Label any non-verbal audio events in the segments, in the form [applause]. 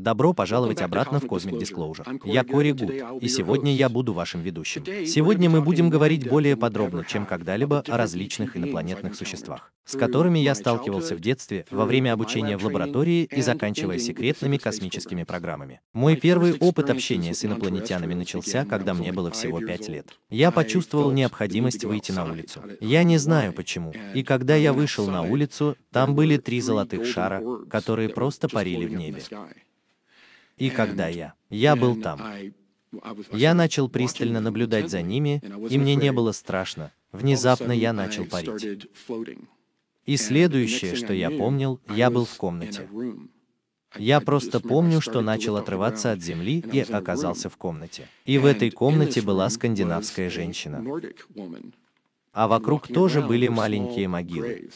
Добро пожаловать обратно в Cosmic Disclosure. Я Кори Гуд, и сегодня я буду вашим ведущим. Сегодня мы будем говорить более подробно, чем когда-либо о различных инопланетных существах, с которыми я сталкивался в детстве, во время обучения в лаборатории и заканчивая секретными космическими программами. Мой первый опыт общения с инопланетянами начался, когда мне было всего 5 лет. Я почувствовал необходимость выйти на улицу. Я не знаю почему. И когда я вышел на улицу, там были три золотых шара, которые просто парили в небе. И когда я, я был там, я начал пристально наблюдать за ними, и мне не было страшно. Внезапно я начал парить. И следующее, что я помнил, я был в комнате. Я просто помню, что начал отрываться от земли и оказался в комнате. И в этой комнате была скандинавская женщина. А вокруг тоже были маленькие могилы.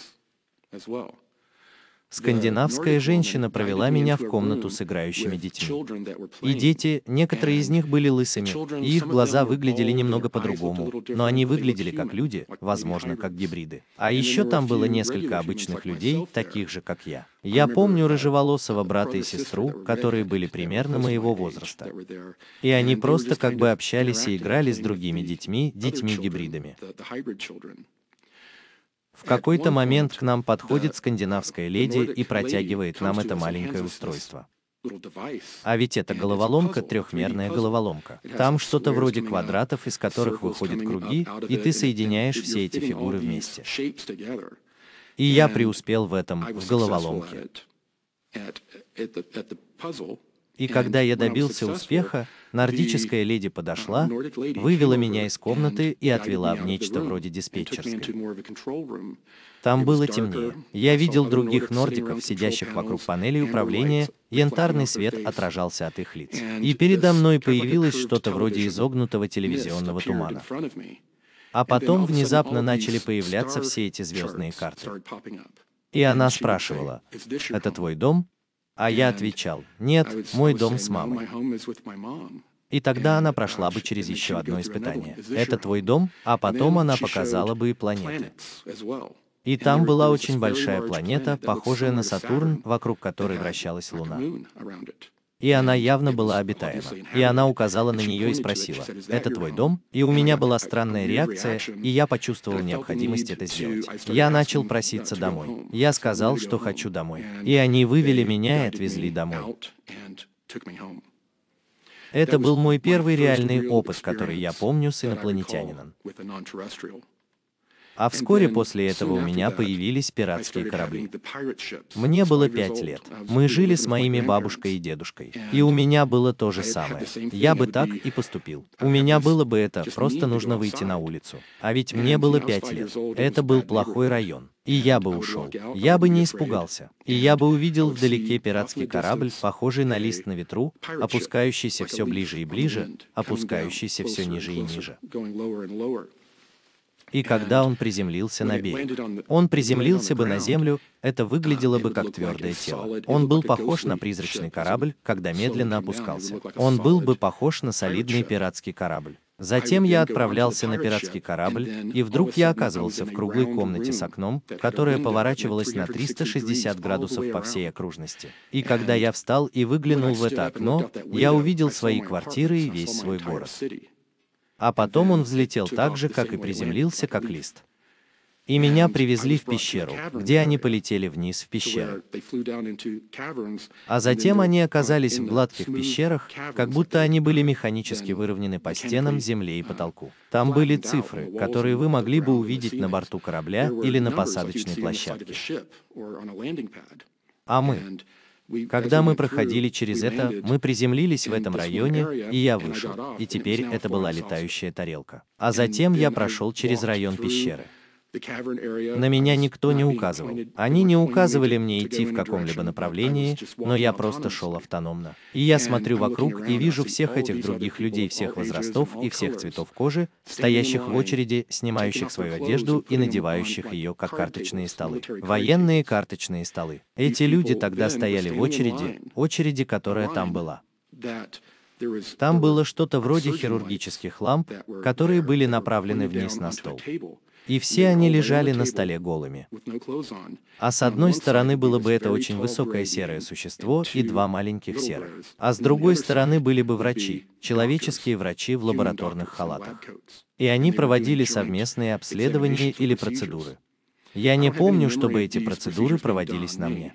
Скандинавская женщина провела меня в комнату с играющими детьми. И дети, некоторые из них были лысыми, и их глаза выглядели немного по-другому, но они выглядели как люди, возможно, как гибриды. А еще там было несколько обычных людей, таких же, как я. Я помню рыжеволосого брата и сестру, которые были примерно моего возраста. И они просто как бы общались и играли с другими детьми, детьми-гибридами. В какой-то момент к нам подходит скандинавская леди и протягивает нам это маленькое устройство. А ведь это головоломка, трехмерная головоломка. Там что-то вроде квадратов, из которых выходят круги, и ты соединяешь все эти фигуры вместе. И я преуспел в этом, в головоломке. И когда я добился успеха, нордическая леди подошла, вывела меня из комнаты и отвела в нечто вроде диспетчерской. Там было темнее. Я видел других нордиков, сидящих вокруг панели управления, янтарный свет отражался от их лиц. И передо мной появилось что-то вроде изогнутого телевизионного тумана. А потом внезапно начали появляться все эти звездные карты. И она спрашивала, «Это твой дом?» А я отвечал, нет, мой дом с мамой. И тогда она прошла бы через еще одно испытание. Это твой дом, а потом она показала бы и планеты. И там была очень большая планета, похожая на Сатурн, вокруг которой вращалась Луна и она явно была обитаема. И она указала на нее и спросила, «Это твой дом?» И у меня была странная реакция, и я почувствовал необходимость это сделать. Я начал проситься домой. Я сказал, что хочу домой. И они вывели меня и отвезли домой. Это был мой первый реальный опыт, который я помню с инопланетянином. А вскоре после этого у меня появились пиратские корабли. Мне было пять лет. Мы жили с моими бабушкой и дедушкой. И у меня было то же самое. Я бы так и поступил. У меня было бы это, просто нужно выйти на улицу. А ведь мне было пять лет. Это был плохой район. И я бы ушел. Я бы не испугался. И я бы увидел вдалеке пиратский корабль, похожий на лист на ветру, опускающийся все ближе и ближе, опускающийся все ниже и ниже и когда он приземлился на берег. Он приземлился бы на землю, это выглядело бы как твердое тело. Он был похож на призрачный корабль, когда медленно опускался. Он был бы похож на солидный пиратский корабль. Затем я отправлялся на пиратский корабль, и вдруг я оказывался в круглой комнате с окном, которая поворачивалась на 360 градусов по всей окружности. И когда я встал и выглянул в это окно, я увидел свои квартиры и весь свой город. А потом он взлетел так же, как и приземлился, как лист. И меня привезли в пещеру, где они полетели вниз в пещеру. А затем они оказались в гладких пещерах, как будто они были механически выровнены по стенам, земле и потолку. Там были цифры, которые вы могли бы увидеть на борту корабля или на посадочной площадке. А мы, когда мы проходили через это, мы приземлились в этом районе, и я вышел, и теперь это была летающая тарелка. А затем я прошел через район пещеры. На меня никто не указывал. Они не указывали мне идти в каком-либо направлении, но я просто шел автономно. И я смотрю вокруг и вижу всех этих других людей всех возрастов и всех цветов кожи, стоящих в очереди, снимающих свою одежду и надевающих ее как карточные столы. Военные карточные столы. Эти люди тогда стояли в очереди, очереди, которая там была. Там было что-то вроде хирургических ламп, которые были направлены вниз на стол. И все они лежали на столе голыми. А с одной стороны было бы это очень высокое серое существо и два маленьких серых. А с другой стороны были бы врачи, человеческие врачи в лабораторных халатах. И они проводили совместные обследования или процедуры. Я не помню, чтобы эти процедуры проводились на мне.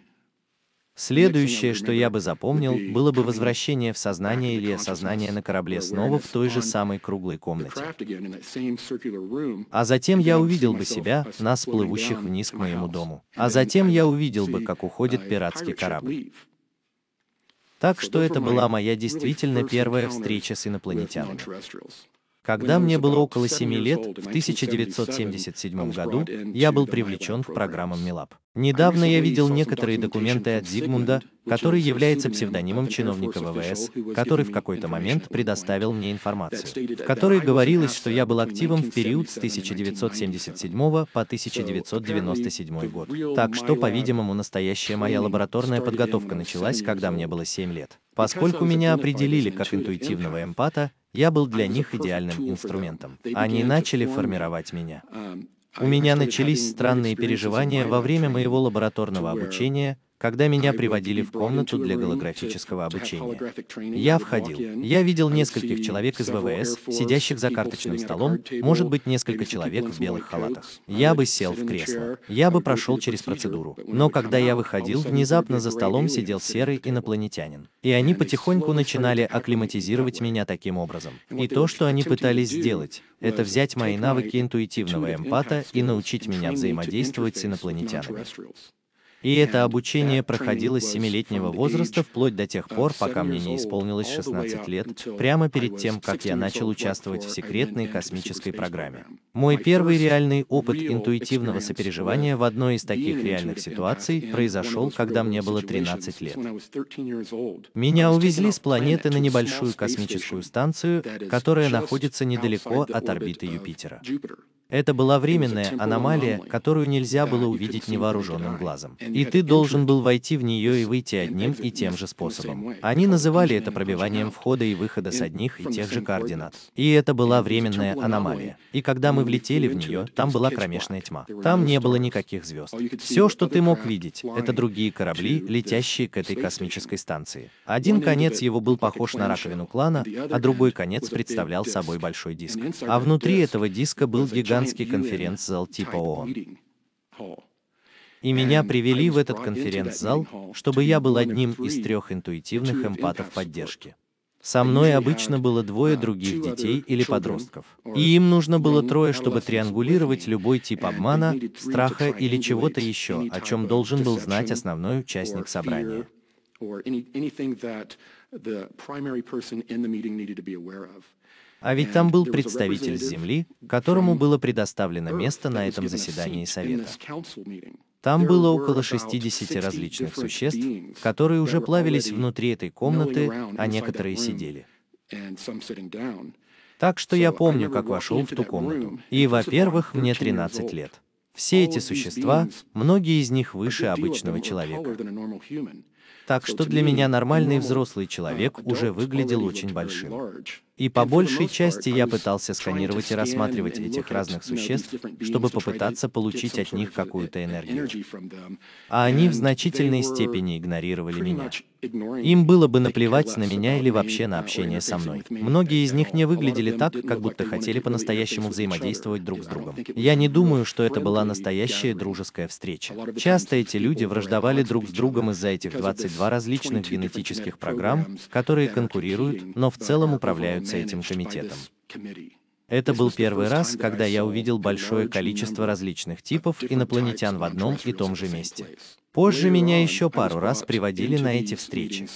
Следующее, что я бы запомнил, было бы возвращение в сознание или осознание на корабле снова в той же самой круглой комнате. А затем я увидел бы себя, нас плывущих вниз к моему дому. А затем я увидел бы, как уходит пиратский корабль. Так что это была моя действительно первая встреча с инопланетянами. Когда мне было около 7 лет, в 1977 году, я был привлечен к программам МИЛАП. Недавно я видел некоторые документы от Зигмунда, который является псевдонимом чиновника ВВС, который в какой-то момент предоставил мне информацию, в которой говорилось, что я был активом в период с 1977 по 1997 год. Так что, по-видимому, настоящая моя лабораторная подготовка началась, когда мне было 7 лет. Поскольку меня определили как интуитивного эмпата, я был для них идеальным инструментом. Они начали формировать меня. У меня начались странные переживания во время моего лабораторного обучения, когда меня приводили в комнату для голографического обучения. Я входил. Я видел нескольких человек из ВВС, сидящих за карточным столом, может быть, несколько человек в белых халатах. Я бы сел в кресло. Я бы прошел через процедуру. Но когда я выходил, внезапно за столом сидел серый инопланетянин. И они потихоньку начинали акклиматизировать меня таким образом. И то, что они пытались сделать, это взять мои навыки интуитивного эмпата и научить меня взаимодействовать с инопланетянами. И это обучение проходило с семилетнего возраста вплоть до тех пор, пока мне не исполнилось 16 лет, прямо перед тем, как я начал участвовать в секретной космической программе. Мой первый реальный опыт интуитивного сопереживания в одной из таких реальных ситуаций произошел, когда мне было 13 лет. Меня увезли с планеты на небольшую космическую станцию, которая находится недалеко от орбиты Юпитера. Это была временная аномалия, которую нельзя было увидеть невооруженным глазом. И ты должен был войти в нее и выйти одним и тем же способом. Они называли это пробиванием входа и выхода с одних и тех же координат. И это была временная аномалия. И когда мы влетели в нее, там была кромешная тьма. Там не было никаких звезд. Все, что ты мог видеть, это другие корабли, летящие к этой космической станции. Один конец его был похож на раковину клана, а другой конец представлял собой большой диск. А внутри этого диска был гигант гигантский конференц-зал типа ООН. И меня привели в этот конференц-зал, чтобы я был одним из трех интуитивных эмпатов поддержки. Со мной обычно было двое других детей или подростков. И им нужно было трое, чтобы триангулировать любой тип обмана, страха или чего-то еще, о чем должен был знать основной участник собрания. А ведь там был представитель с Земли, которому было предоставлено место на этом заседании Совета. Там было около 60 различных существ, которые уже плавились внутри этой комнаты, а некоторые сидели. Так что я помню, как вошел в ту комнату. И, во-первых, мне 13 лет. Все эти существа, многие из них выше обычного человека. Так что для меня нормальный взрослый человек уже выглядел очень большим. И по большей части я пытался сканировать и рассматривать этих разных существ, чтобы попытаться получить от них какую-то энергию. А они в значительной степени игнорировали меня. Им было бы наплевать на меня или вообще на общение со мной. Многие из них не выглядели так, как будто хотели по-настоящему взаимодействовать друг с другом. Я не думаю, что это была настоящая дружеская встреча. Часто эти люди враждовали друг с другом из-за этих 22 различных генетических программ, которые конкурируют, но в целом управляются этим комитетом. Это был первый раз, когда я увидел большое количество различных типов инопланетян в одном и том же месте. Позже меня еще пару раз приводили на эти встречи.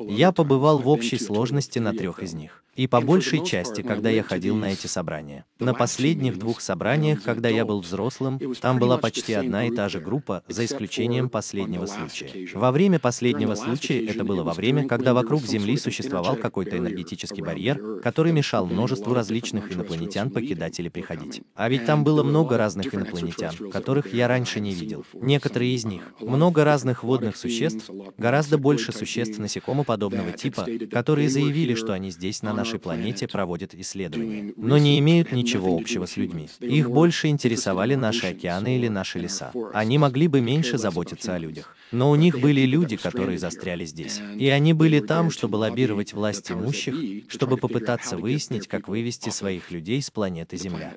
Я побывал в общей сложности на трех из них. И по большей части, когда я ходил на эти собрания. На последних двух собраниях, когда я был взрослым, там была почти одна и та же группа, за исключением последнего случая. Во время последнего случая, это было во время, когда вокруг Земли существовал какой-то энергетический барьер, который мешал множеству различных инопланетян покидать или приходить. А ведь там было много разных инопланетян, которых я раньше не видел. Некоторые из них, много разных водных существ, гораздо больше существ насекомоподобного типа, которые заявили, что они здесь, на нашей планете, проводят исследования, но не имеют ничего общего с людьми. Их больше интересовали наши океаны или наши леса. Они могли бы меньше заботиться о людях. Но у них были люди, которые застряли здесь. И они были там, чтобы лоббировать власть имущих, чтобы попытаться выяснить, как вывести своих людей с планеты Земля.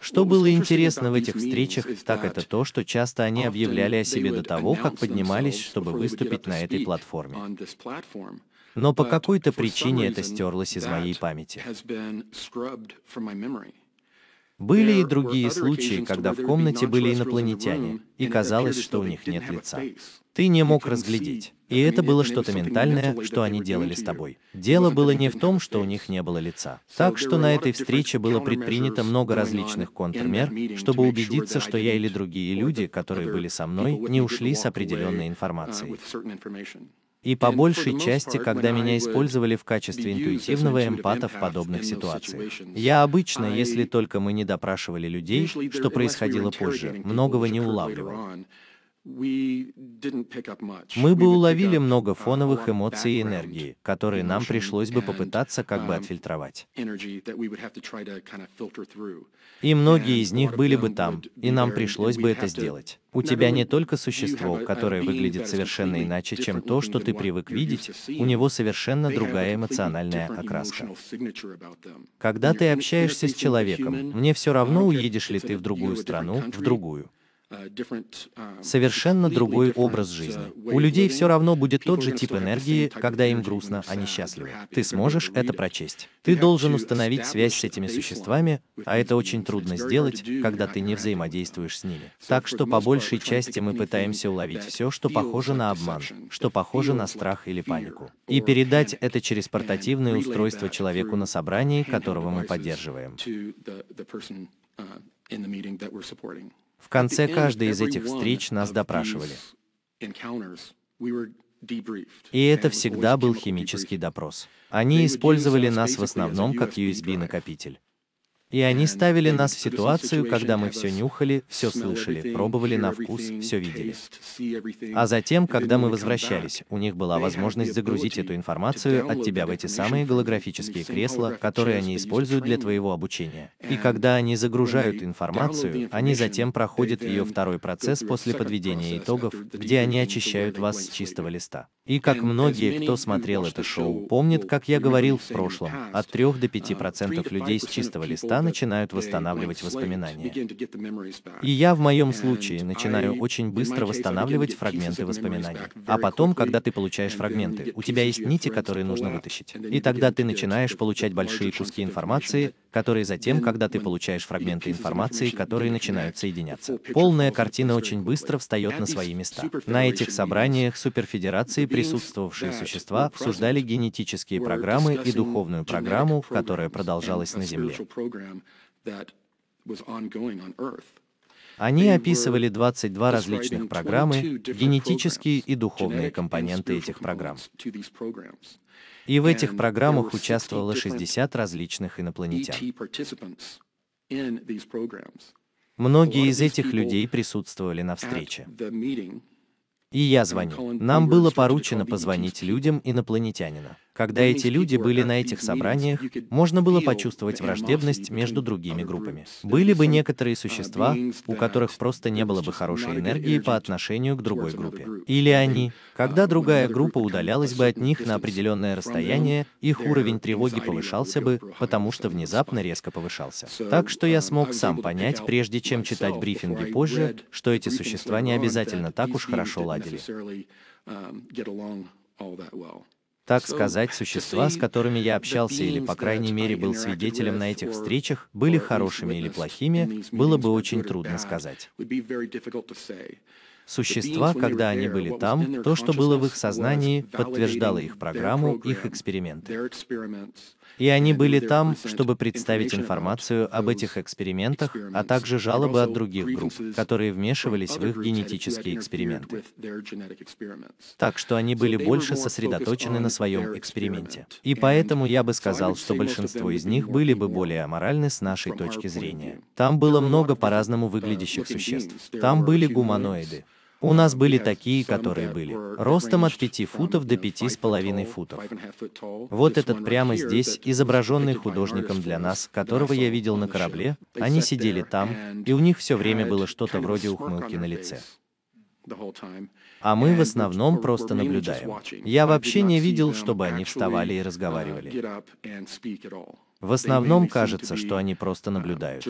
Что было интересно в этих встречах, так это то, что часто они объявляли о себе до того, как поднимались, чтобы выступить на этой платформе. Но по какой-то причине это стерлось из моей памяти. Были и другие случаи, когда в комнате были инопланетяне, и казалось, что у них нет лица. Ты не мог разглядеть. И это было что-то ментальное, что они делали с тобой. Дело было не в том, что у них не было лица. Так что на этой встрече было предпринято много различных контрмер, чтобы убедиться, что я или другие люди, которые были со мной, не ушли с определенной информацией. И по большей части, когда меня использовали в качестве интуитивного эмпата в подобных ситуациях. Я обычно, если только мы не допрашивали людей, что происходило позже, многого не улавливал. Мы бы уловили много фоновых эмоций и энергии, которые нам пришлось бы попытаться как бы um, отфильтровать. И многие из них были бы там, и нам пришлось бы это сделать. У тебя не только существо, которое выглядит совершенно иначе, чем то, что ты привык видеть, у него совершенно другая эмоциональная окраска. Когда ты общаешься с человеком, мне все равно, уедешь ли ты в другую страну, в другую. Совершенно другой образ жизни. У людей все равно будет тот же тип энергии, когда им грустно, они счастливы. Ты сможешь это прочесть. Ты должен установить связь с этими существами, а это очень трудно сделать, когда ты не взаимодействуешь с ними. Так что по большей части мы пытаемся уловить все, что похоже на обман, что похоже на страх или панику, и передать это через портативное устройство человеку на собрании, которого мы поддерживаем. В конце каждой из этих встреч нас допрашивали. И это всегда был химический допрос. Они использовали нас в основном как USB-накопитель. И они ставили нас в ситуацию, когда мы все нюхали, все слышали, пробовали на вкус, все видели. А затем, когда мы возвращались, у них была возможность загрузить эту информацию от тебя в эти самые голографические кресла, которые они используют для твоего обучения. И когда они загружают информацию, они затем проходят ее второй процесс после подведения итогов, где они очищают вас с чистого листа. И как многие, кто смотрел это шоу, помнят, как я говорил в прошлом, от 3 до 5% людей с чистого листа начинают восстанавливать воспоминания. И я в моем случае начинаю очень быстро восстанавливать фрагменты воспоминаний. А потом, когда ты получаешь фрагменты, у тебя есть нити, которые нужно вытащить. И тогда ты начинаешь получать большие куски информации, которые затем, когда ты получаешь фрагменты информации, которые начинают соединяться. Полная картина очень быстро встает на свои места. На этих собраниях суперфедерации присутствовавшие существа обсуждали генетические программы и духовную программу, которая продолжалась на Земле. Они описывали 22 различных программы, генетические и духовные компоненты этих программ. И в этих программах участвовало 60 различных инопланетян. Многие из этих людей присутствовали на встрече. И я звоню. Нам было поручено позвонить людям инопланетянина. Когда эти люди были на этих собраниях, можно было почувствовать враждебность между другими группами. Были бы некоторые существа, у которых просто не было бы хорошей энергии по отношению к другой группе. Или они, когда другая группа удалялась бы от них на определенное расстояние, их уровень тревоги повышался бы, потому что внезапно резко повышался. Так что я смог сам понять, прежде чем читать брифинги позже, что эти существа не обязательно так уж хорошо ладили так сказать, существа, с которыми я общался или, по крайней мере, был свидетелем на этих встречах, были хорошими или плохими, было бы очень трудно сказать. Существа, когда они были там, то, что было в их сознании, подтверждало их программу, их эксперименты. И они были там, чтобы представить информацию об этих экспериментах, а также жалобы от других групп, которые вмешивались в их генетические эксперименты. Так что они были больше сосредоточены на своем эксперименте. И поэтому я бы сказал, что большинство из них были бы более аморальны с нашей точки зрения. Там было много по-разному выглядящих существ. Там были гуманоиды, У нас были такие, которые были ростом от 5 футов до 5,5 футов. Вот этот прямо здесь, изображенный художником для нас, которого я видел на корабле, они сидели там, и у них все время было что-то вроде ухмылки на лице. А мы в основном просто наблюдаем. Я вообще не видел, чтобы они вставали и разговаривали. В основном кажется, что они просто наблюдают.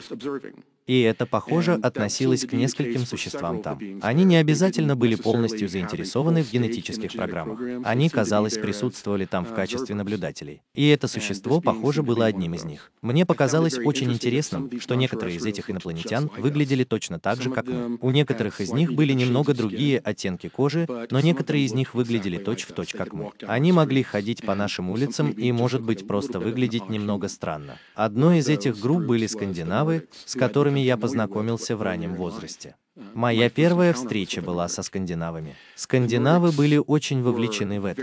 И это, похоже, относилось к нескольким существам там. Они не обязательно были полностью заинтересованы в генетических программах. Они, казалось, присутствовали там в качестве наблюдателей. И это существо, похоже, было одним из них. Мне показалось очень интересным, что некоторые из этих инопланетян выглядели точно так же, как мы. У некоторых из них были немного другие оттенки кожи, но некоторые из них выглядели точь-в-точь, точь, как мы. Они могли ходить по нашим улицам и, может быть, просто выглядеть немного странно. Одной из этих групп были скандинавы, с которыми я познакомился в раннем возрасте. Моя первая встреча была со скандинавами. Скандинавы были очень вовлечены в это.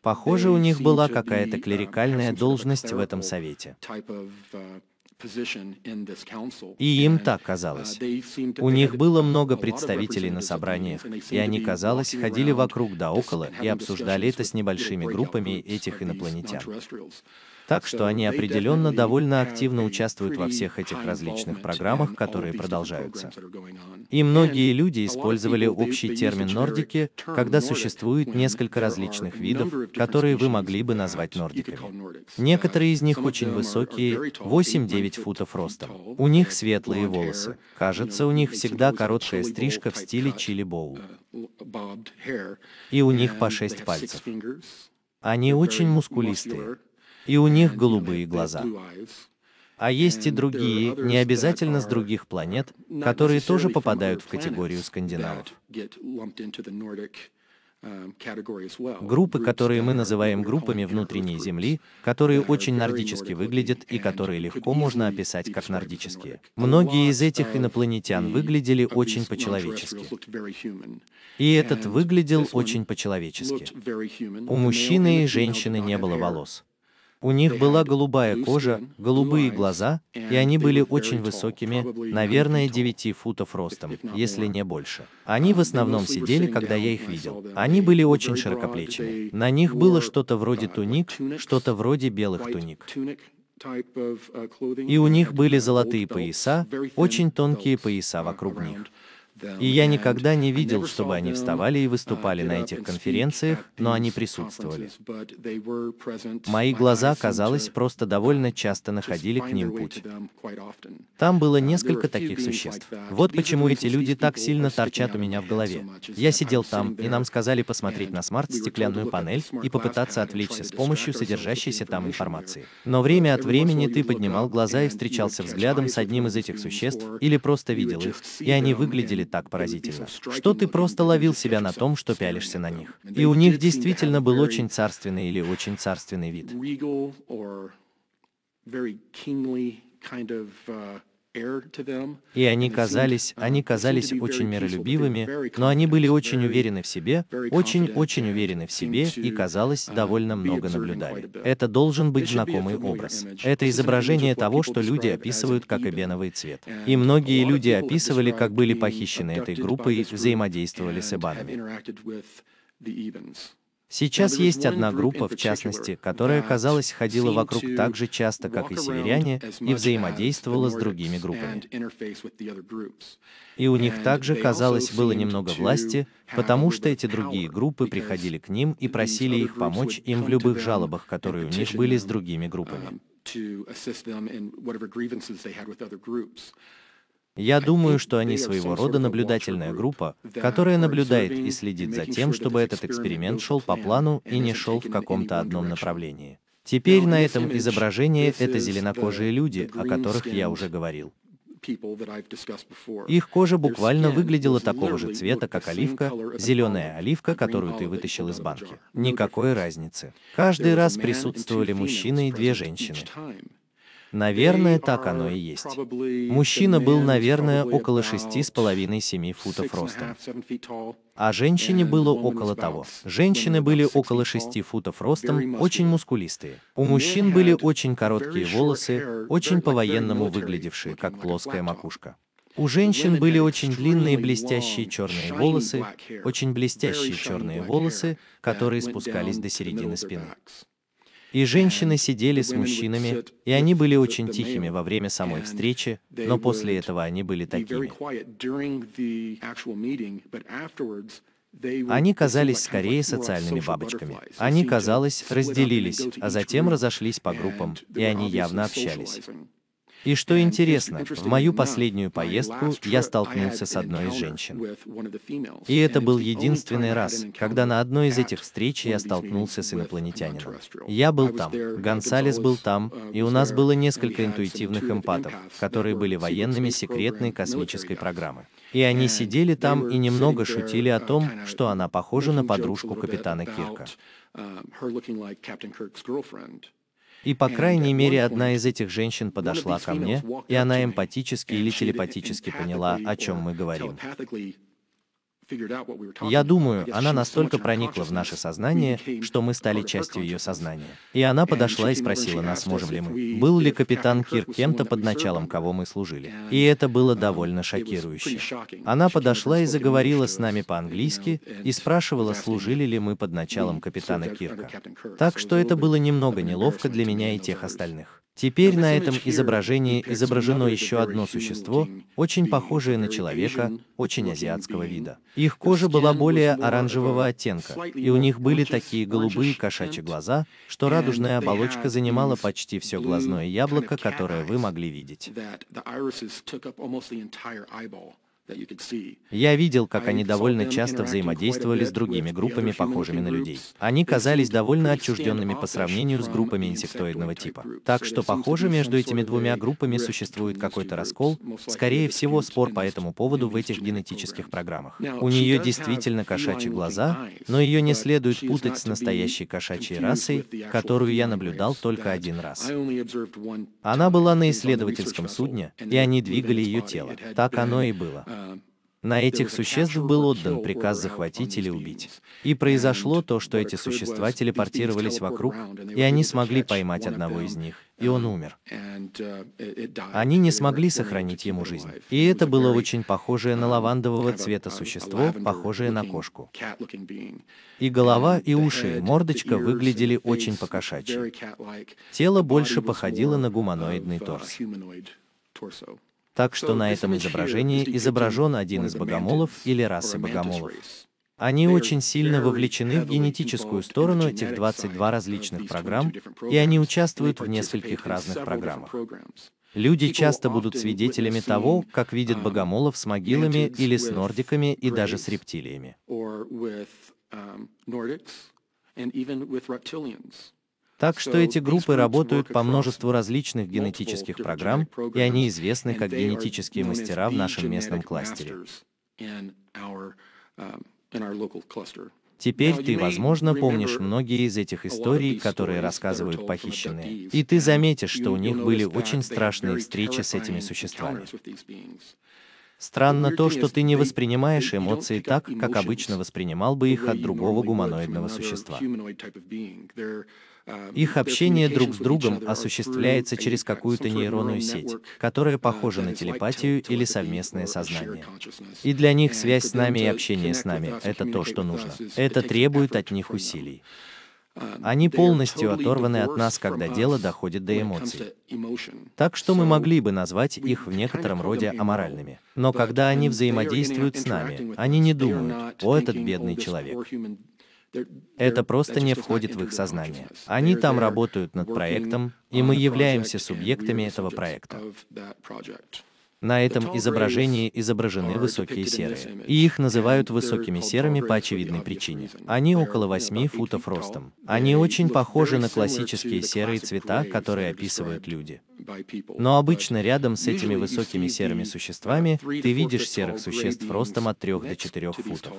Похоже, у них была какая-то клерикальная должность в этом совете. И им так казалось. У них было много представителей на собраниях, и они, казалось, ходили вокруг да около и обсуждали это с небольшими группами этих инопланетян. Так что они определенно довольно активно участвуют во всех этих различных программах, которые продолжаются. И многие люди использовали общий термин нордики, когда существует несколько различных видов, которые вы могли бы назвать нордиками. Некоторые из них очень высокие, 8-9 футов ростом. У них светлые волосы. Кажется, у них всегда короткая стрижка в стиле чили-боу. И у них по 6 пальцев. Они очень мускулистые и у них голубые глаза. А есть и другие, не обязательно с других планет, которые тоже попадают в категорию скандинавов. Группы, которые мы называем группами внутренней Земли, которые очень нордически выглядят и которые легко можно описать как нордические. Многие из этих инопланетян выглядели очень по-человечески. И этот выглядел очень по-человечески. У мужчины и женщины не было волос. У них была голубая кожа, голубые глаза, и они были очень высокими, наверное, 9 футов ростом, если не больше. Они в основном сидели, когда я их видел. Они были очень широкоплечими. На них было что-то вроде туник, что-то вроде белых туник. И у них были золотые пояса, очень тонкие пояса вокруг них. И я никогда не видел, чтобы они вставали и выступали на этих конференциях, но они присутствовали. Мои глаза, казалось, просто довольно часто находили к ним путь. Там было несколько таких существ. Вот почему эти люди так сильно торчат у меня в голове. Я сидел там, и нам сказали посмотреть на смарт-стеклянную панель и попытаться отвлечься с помощью содержащейся там информации. Но время от времени ты поднимал глаза и встречался взглядом с одним из этих существ или просто видел их, и они выглядели так поразительно, что ты просто ловил себя на том, что пялишься на них. И у них действительно был очень царственный или очень царственный вид. И они казались, они казались очень миролюбивыми, но они были очень уверены в себе, очень-очень уверены в себе и, казалось, довольно много наблюдали. Это должен быть знакомый образ. Это изображение того, что люди описывают как эбеновый цвет. И многие люди описывали, как были похищены этой группой и взаимодействовали с эбанами. Сейчас есть одна группа, в частности, которая, казалось, ходила вокруг так же часто, как и северяне, и взаимодействовала с другими группами. И у них также, казалось, было немного власти, потому что эти другие группы приходили к ним и просили их помочь им в любых жалобах, которые у них были с другими группами. Я думаю, что они своего рода наблюдательная группа, которая наблюдает и следит за тем, чтобы этот эксперимент шел по плану и не шел в каком-то одном направлении. Теперь на этом изображении это зеленокожие люди, о которых я уже говорил. Их кожа буквально выглядела такого же цвета, как оливка, зеленая оливка, которую ты вытащил из банки. Никакой разницы. Каждый раз присутствовали мужчина и две женщины. Наверное, так оно и есть. Мужчина был, наверное, около 6,5-7 футов роста. А женщине было около того. Женщины были около 6 футов ростом, очень мускулистые. У мужчин были очень короткие волосы, очень по-военному выглядевшие, как плоская макушка. У женщин были очень длинные блестящие черные волосы, очень блестящие черные волосы, которые спускались до середины спины. И женщины сидели с мужчинами, и они были очень тихими во время самой встречи, но после этого они были такими. Они казались скорее социальными бабочками. Они, казалось, разделились, а затем разошлись по группам, и они явно общались. И что интересно, в мою последнюю поездку я столкнулся с одной из женщин. И это был единственный раз, когда на одной из этих встреч я столкнулся с инопланетянином. Я был там, Гонсалес был там, и у нас было несколько интуитивных эмпатов, которые были военными секретной космической программы. И они сидели там и немного шутили о том, что она похожа на подружку капитана Кирка. И, по крайней мере, одна из этих женщин подошла ко мне, и она эмпатически или телепатически поняла, о чем мы говорим. Я думаю, она настолько проникла в наше сознание, что мы стали частью ее сознания. И она подошла и спросила нас, можем ли мы. Был ли капитан Кирк кем-то под началом, кого мы служили. И это было довольно шокирующе. Она подошла и заговорила с нами по-английски и спрашивала, служили ли мы под началом капитана Кирка. Так что это было немного неловко для меня и тех остальных. Теперь на этом изображении изображено еще одно существо, очень похожее на человека, очень азиатского вида. Их кожа была более оранжевого оттенка, и у них были такие голубые кошачьи глаза, что радужная оболочка занимала почти все глазное яблоко, которое вы могли видеть. Я видел, как они довольно часто взаимодействовали с другими группами, похожими на людей. Они казались довольно отчужденными по сравнению с группами инсектоидного типа. Так что, похоже, между этими двумя группами существует какой-то раскол, скорее всего, спор по этому поводу в этих генетических программах. У нее действительно кошачьи глаза, но ее не следует путать с настоящей кошачьей расой, которую я наблюдал только один раз. Она была на исследовательском судне, и они двигали ее тело. Так оно и было. На этих существ был отдан приказ захватить или убить. И произошло то, что эти существа телепортировались вокруг, и они смогли поймать одного из них, и он умер. Они не смогли сохранить ему жизнь. И это было очень похожее на лавандового цвета существо, похожее на кошку. И голова, и уши, и мордочка выглядели очень покошачьи. Тело больше походило на гуманоидный торс. Так что на этом изображении изображен один из богомолов или расы богомолов. Они очень сильно вовлечены в генетическую сторону этих 22 различных программ, и они участвуют в нескольких разных программах. Люди часто будут свидетелями того, как видят богомолов с могилами или с нордиками и даже с рептилиями. Так что эти группы работают по множеству различных генетических программ, и они известны как генетические мастера в нашем местном кластере. Теперь ты, возможно, помнишь многие из этих историй, которые рассказывают похищенные. И ты заметишь, что у них были очень страшные встречи с этими существами. Странно то, что ты не воспринимаешь эмоции так, как обычно воспринимал бы их от другого гуманоидного существа. Их общение друг с другом осуществляется через какую-то нейронную сеть, которая похожа на телепатию или совместное сознание. И для них связь с нами и общение с нами — это то, что нужно. Это требует от них усилий. Они полностью оторваны от нас, когда дело доходит до эмоций. Так что мы могли бы назвать их в некотором роде аморальными. Но когда они взаимодействуют с нами, они не думают, «О, этот бедный человек». Это просто не входит в их сознание. Они там работают над проектом, и мы являемся субъектами этого проекта. На этом изображении изображены высокие серые, и их называют высокими серыми по очевидной причине. Они около 8 футов ростом. Они очень похожи на классические серые цвета, которые описывают люди. Но обычно рядом с этими высокими серыми существами ты видишь серых существ ростом от 3 до 4 футов.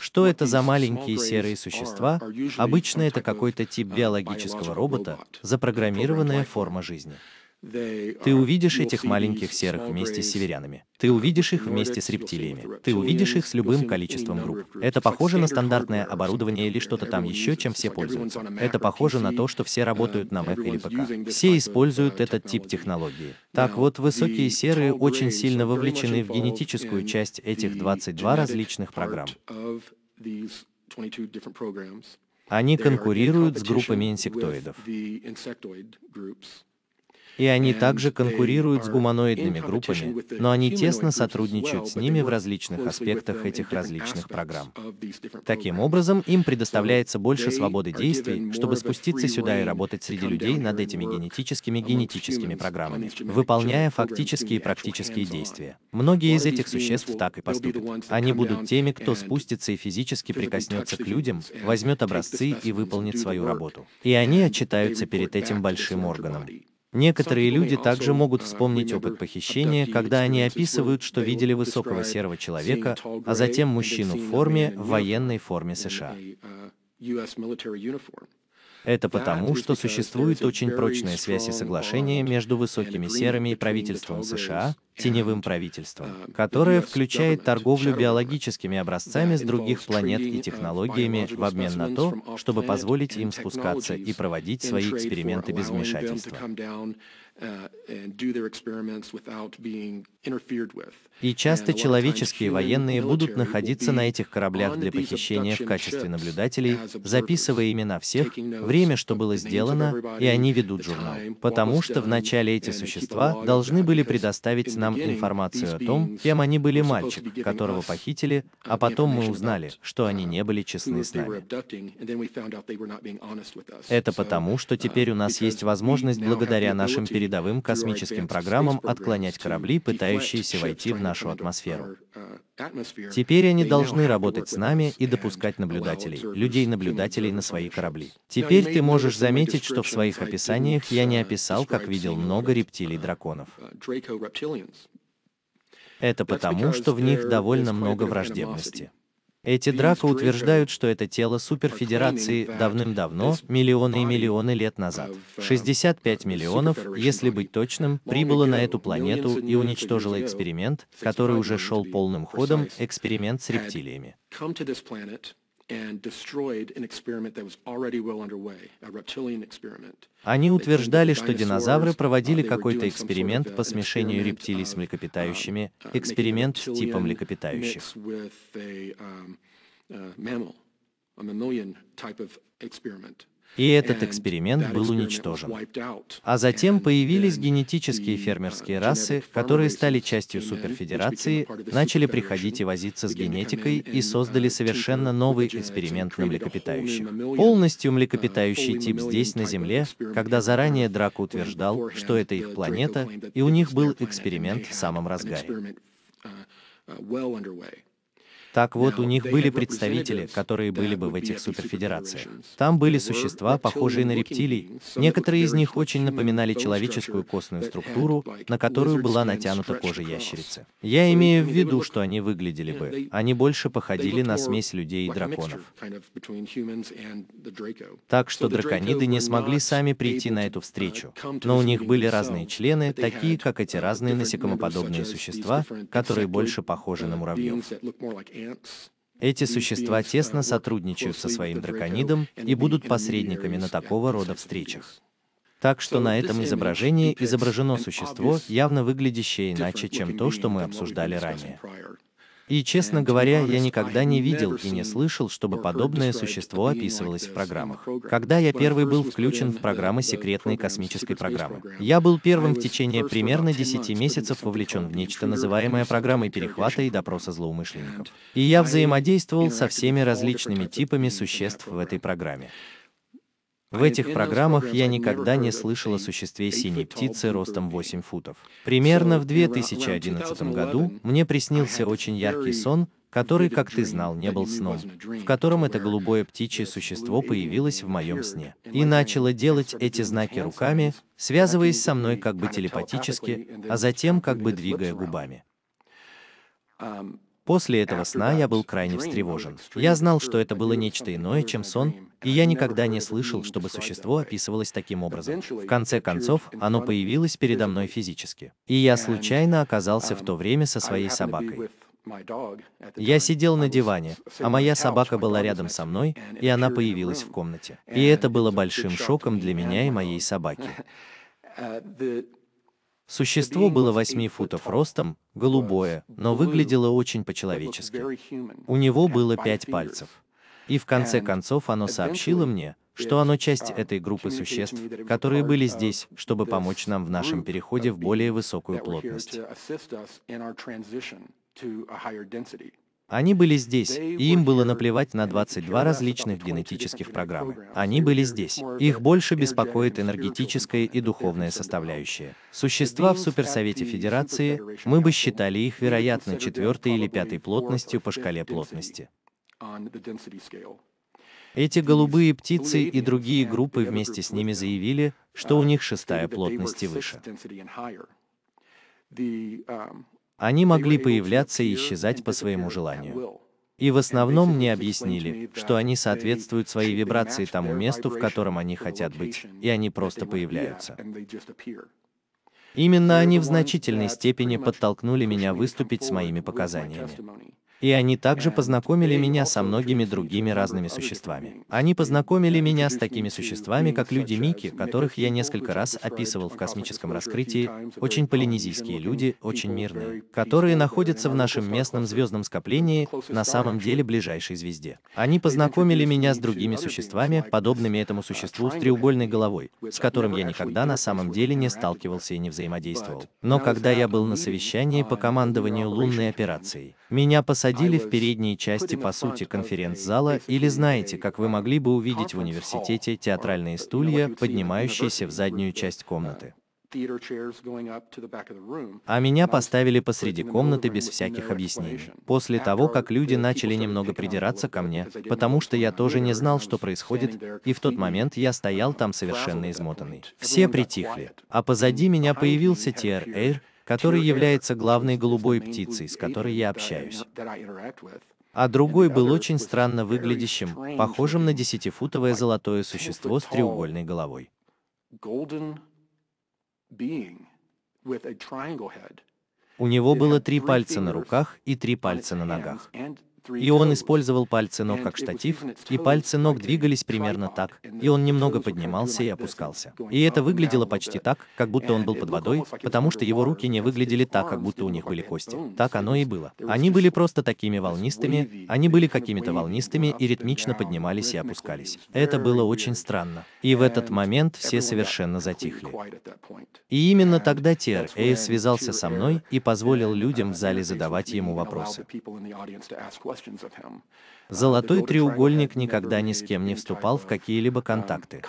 Что это за маленькие серые существа? Обычно это какой-то тип биологического робота, запрограммированная форма жизни. Ты увидишь этих маленьких серых вместе с северянами. Ты увидишь их вместе с рептилиями. Ты увидишь их с любым количеством групп. Это похоже на стандартное оборудование или что-то там еще, чем все пользуются. Это похоже на то, что все работают на Mac или ПК. Все используют этот тип технологии. Так вот, высокие серые очень сильно вовлечены в генетическую часть этих 22 различных программ. Они конкурируют с группами инсектоидов. И они также конкурируют с гуманоидными группами, но они тесно сотрудничают с ними в различных аспектах этих различных программ. Таким образом, им предоставляется больше свободы действий, чтобы спуститься сюда и работать среди людей над этими генетическими генетическими программами, выполняя фактические и практические действия. Многие из этих существ так и поступят. Они будут теми, кто спустится и физически прикоснется к людям, возьмет образцы и выполнит свою работу. И они отчитаются перед этим большим органом. Некоторые люди также могут вспомнить опыт похищения, когда они описывают, что видели высокого серого человека, а затем мужчину в форме, в военной форме США. Это потому, что существует очень прочная связь и соглашение между высокими серыми и правительством США, теневым правительством, которое включает торговлю биологическими образцами с других планет и технологиями в обмен на то, чтобы позволить им спускаться и проводить свои эксперименты без вмешательства. И часто человеческие военные будут находиться на этих кораблях для похищения в качестве наблюдателей, записывая имена всех, время, что было сделано, и они ведут журнал. Потому что вначале эти существа должны были предоставить нам информацию о том, кем они были мальчик, которого похитили, а потом мы узнали, что они не были честны с нами. Это потому, что теперь у нас есть возможность благодаря нашим передовым космическим программам отклонять корабли, пытающиеся войти в наш нашу атмосферу. Теперь они должны работать с нами и допускать наблюдателей, людей-наблюдателей на свои корабли. Теперь ты можешь заметить, что в своих описаниях я не описал, как видел много рептилий-драконов. Это потому, что в них довольно много враждебности. Эти Драко утверждают, что это тело суперфедерации давным-давно, миллионы и миллионы лет назад. 65 миллионов, если быть точным, прибыло на эту планету и уничтожило эксперимент, который уже шел полным ходом, эксперимент с рептилиями. Они утверждали, что динозавры проводили какой-то эксперимент по смешению рептилий с млекопитающими, эксперимент с типом млекопитающих. И этот эксперимент был уничтожен. А затем появились генетические фермерские расы, которые стали частью суперфедерации, начали приходить и возиться с генетикой и создали совершенно новый эксперимент на млекопитающих. Полностью млекопитающий тип здесь, на Земле, когда заранее Драко утверждал, что это их планета, и у них был эксперимент в самом разгаре. Так вот, у них были представители, которые были бы в этих суперфедерациях. Там были существа, похожие на рептилий. Некоторые из них очень напоминали человеческую костную структуру, на которую была натянута кожа ящерицы. Я имею в виду, что они выглядели бы. Они больше походили на смесь людей и драконов. Так что дракониды не смогли сами прийти на эту встречу. Но у них были разные члены, такие как эти разные насекомоподобные существа, которые больше похожи на муравьев. Эти существа тесно сотрудничают со своим драконидом и будут посредниками на такого рода встречах. Так что на этом изображении изображено существо, явно выглядящее иначе, чем то, что мы обсуждали ранее. И, честно говоря, я никогда не видел и не слышал, чтобы подобное существо описывалось в программах. Когда я первый был включен в программы секретной космической программы, я был первым в течение примерно 10 месяцев вовлечен в нечто, называемое программой перехвата и допроса злоумышленников. И я взаимодействовал со всеми различными типами существ в этой программе. В этих программах я никогда не слышал о существе синей птицы ростом 8 футов. Примерно в 2011 году мне приснился очень яркий сон, который, как ты знал, не был сном, в котором это голубое птичье существо появилось в моем сне и начало делать эти знаки руками, связываясь со мной как бы телепатически, а затем как бы двигая губами. После этого сна я был крайне встревожен. Я знал, что это было нечто иное, чем сон, и я никогда не слышал, чтобы существо описывалось таким образом. В конце концов, оно появилось передо мной физически. И я случайно оказался в то время со своей собакой. Я сидел на диване, а моя собака была рядом со мной, и она появилась в комнате. И это было большим шоком для меня и моей собаки. [laughs] Существо было 8 футов ростом, голубое, но выглядело очень по-человечески. У него было пять пальцев. И в конце концов оно сообщило мне, что оно часть этой группы существ, которые были здесь, чтобы помочь нам в нашем переходе в более высокую плотность. Они были здесь, и им было наплевать на 22 различных генетических программы. Они были здесь. Их больше беспокоит энергетическая и духовная составляющая. Существа в Суперсовете Федерации, мы бы считали их, вероятно, четвертой или пятой плотностью по шкале плотности. Эти голубые птицы и другие группы вместе с ними заявили, что у них шестая плотность и выше. Они могли появляться и исчезать по своему желанию. И в основном мне объяснили, что они соответствуют своей вибрации тому месту, в котором они хотят быть, и они просто появляются. Именно они в значительной степени подтолкнули меня выступить с моими показаниями. И они также познакомили меня со многими другими разными существами. Они познакомили меня с такими существами, как люди Мики, которых я несколько раз описывал в космическом раскрытии, очень полинезийские люди, очень мирные, которые находятся в нашем местном звездном скоплении, на самом деле ближайшей звезде. Они познакомили меня с другими существами, подобными этому существу с треугольной головой, с которым я никогда на самом деле не сталкивался и не взаимодействовал. Но когда я был на совещании по командованию лунной операцией, меня посадили в передней части, по сути, конференц-зала, или знаете, как вы могли бы увидеть в университете театральные стулья, поднимающиеся в заднюю часть комнаты. А меня поставили посреди комнаты без всяких объяснений. После того, как люди начали немного придираться ко мне, потому что я тоже не знал, что происходит, и в тот момент я стоял там совершенно измотанный. Все притихли, а позади меня появился Тиэр Эйр, который является главной голубой птицей, с которой я общаюсь. А другой был очень странно выглядящим, похожим на десятифутовое золотое существо с треугольной головой. У него было три пальца на руках и три пальца на ногах. И он использовал пальцы ног как штатив, и пальцы ног двигались примерно так, и он немного поднимался и опускался. И это выглядело почти так, как будто он был под водой, потому что его руки не выглядели так, как будто у них были кости. Так оно и было. Они были просто такими волнистыми, они были какими-то волнистыми и ритмично поднимались и опускались. Это было очень странно. И в этот момент все совершенно затихли. И именно тогда Тер Эй связался со мной и позволил людям в зале задавать ему вопросы. questions of him. Золотой треугольник никогда ни с кем не вступал в какие-либо контакты.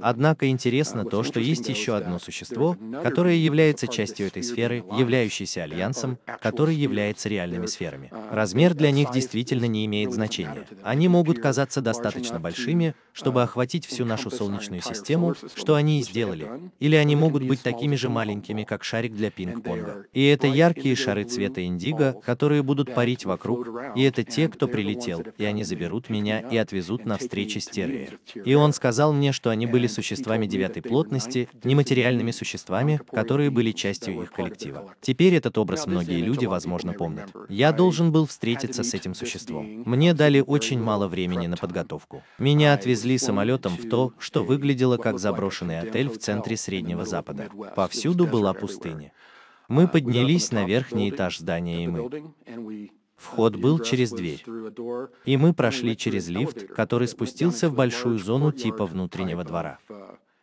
Однако интересно то, что есть еще одно существо, которое является частью этой сферы, являющейся альянсом, который является реальными сферами. Размер для них действительно не имеет значения. Они могут казаться достаточно большими, чтобы охватить всю нашу Солнечную систему, что они и сделали. Или они могут быть такими же маленькими, как шарик для пинг-понга. И это яркие шары цвета индиго, которые будут парить вокруг, и это те, кто прилетел, и они заберут меня и отвезут на встречи с Терриер. И он сказал мне, что они были существами девятой плотности, нематериальными существами, которые были частью их коллектива. Теперь этот образ многие люди, возможно, помнят. Я должен был встретиться с этим существом. Мне дали очень мало времени на подготовку. Меня отвезли самолетом в то, что выглядело как заброшенный отель в центре Среднего Запада. Повсюду была пустыня. Мы поднялись на верхний этаж здания, и мы Вход был через дверь. И мы прошли через лифт, который спустился в большую зону типа внутреннего двора.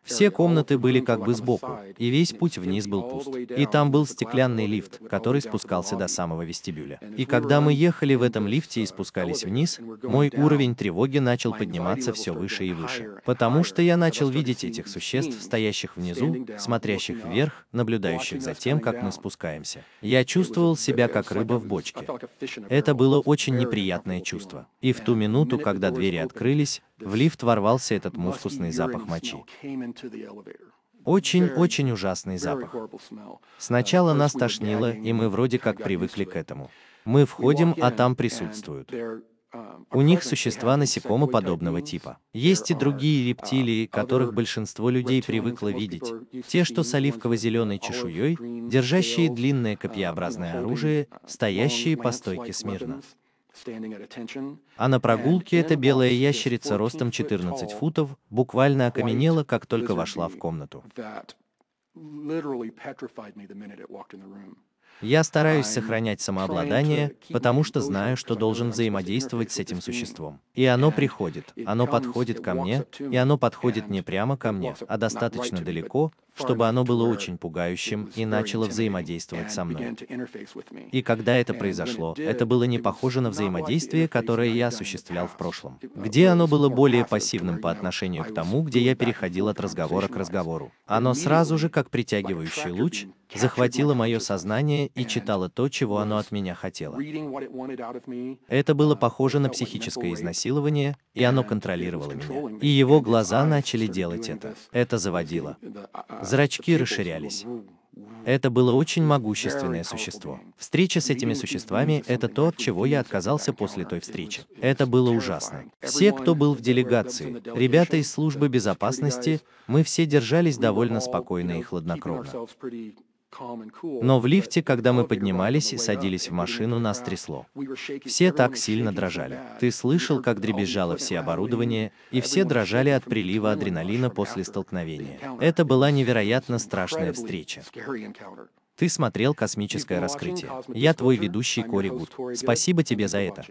Все комнаты были как бы сбоку, и весь путь вниз был пуст. И там был стеклянный лифт, который спускался до самого вестибюля. И когда мы ехали в этом лифте и спускались вниз, мой уровень тревоги начал подниматься все выше и выше. Потому что я начал видеть этих существ, стоящих внизу, смотрящих вверх, наблюдающих за тем, как мы спускаемся. Я чувствовал себя как рыба в бочке. Это было очень неприятное чувство. И в ту минуту, когда двери открылись, в лифт ворвался этот мускусный запах мочи. Очень-очень ужасный запах. Сначала нас тошнило, и мы вроде как привыкли к этому. Мы входим, а там присутствуют. У них существа насекомоподобного типа. Есть и другие рептилии, которых большинство людей привыкло видеть. Те, что с оливково-зеленой чешуей, держащие длинное копьеобразное оружие, стоящие по стойке смирно. А на прогулке эта белая ящерица ростом 14 футов буквально окаменела, как только вошла в комнату. Я стараюсь сохранять самообладание, потому что знаю, что должен взаимодействовать с этим существом. И оно приходит, оно подходит ко мне, и оно подходит не прямо ко мне, а достаточно далеко, чтобы оно было очень пугающим и начало взаимодействовать со мной. И когда это произошло, это было не похоже на взаимодействие, которое я осуществлял в прошлом, где оно было более пассивным по отношению к тому, где я переходил от разговора к разговору. Оно сразу же, как притягивающий луч, захватило мое сознание и читало то, чего оно от меня хотело. Это было похоже на психическое изнасилование, и оно контролировало меня. И его глаза начали делать это. Это заводило. Зрачки расширялись. Это было очень могущественное существо. Встреча с этими существами — это то, от чего я отказался после той встречи. Это было ужасно. Все, кто был в делегации, ребята из службы безопасности, мы все держались довольно спокойно и хладнокровно. Но в лифте, когда мы поднимались и садились в машину, нас трясло. Все так сильно дрожали. Ты слышал, как дребезжало все оборудование, и все дрожали от прилива адреналина после столкновения. Это была невероятно страшная встреча. Ты смотрел «Космическое раскрытие». Я твой ведущий Кори Гуд. Спасибо тебе за это.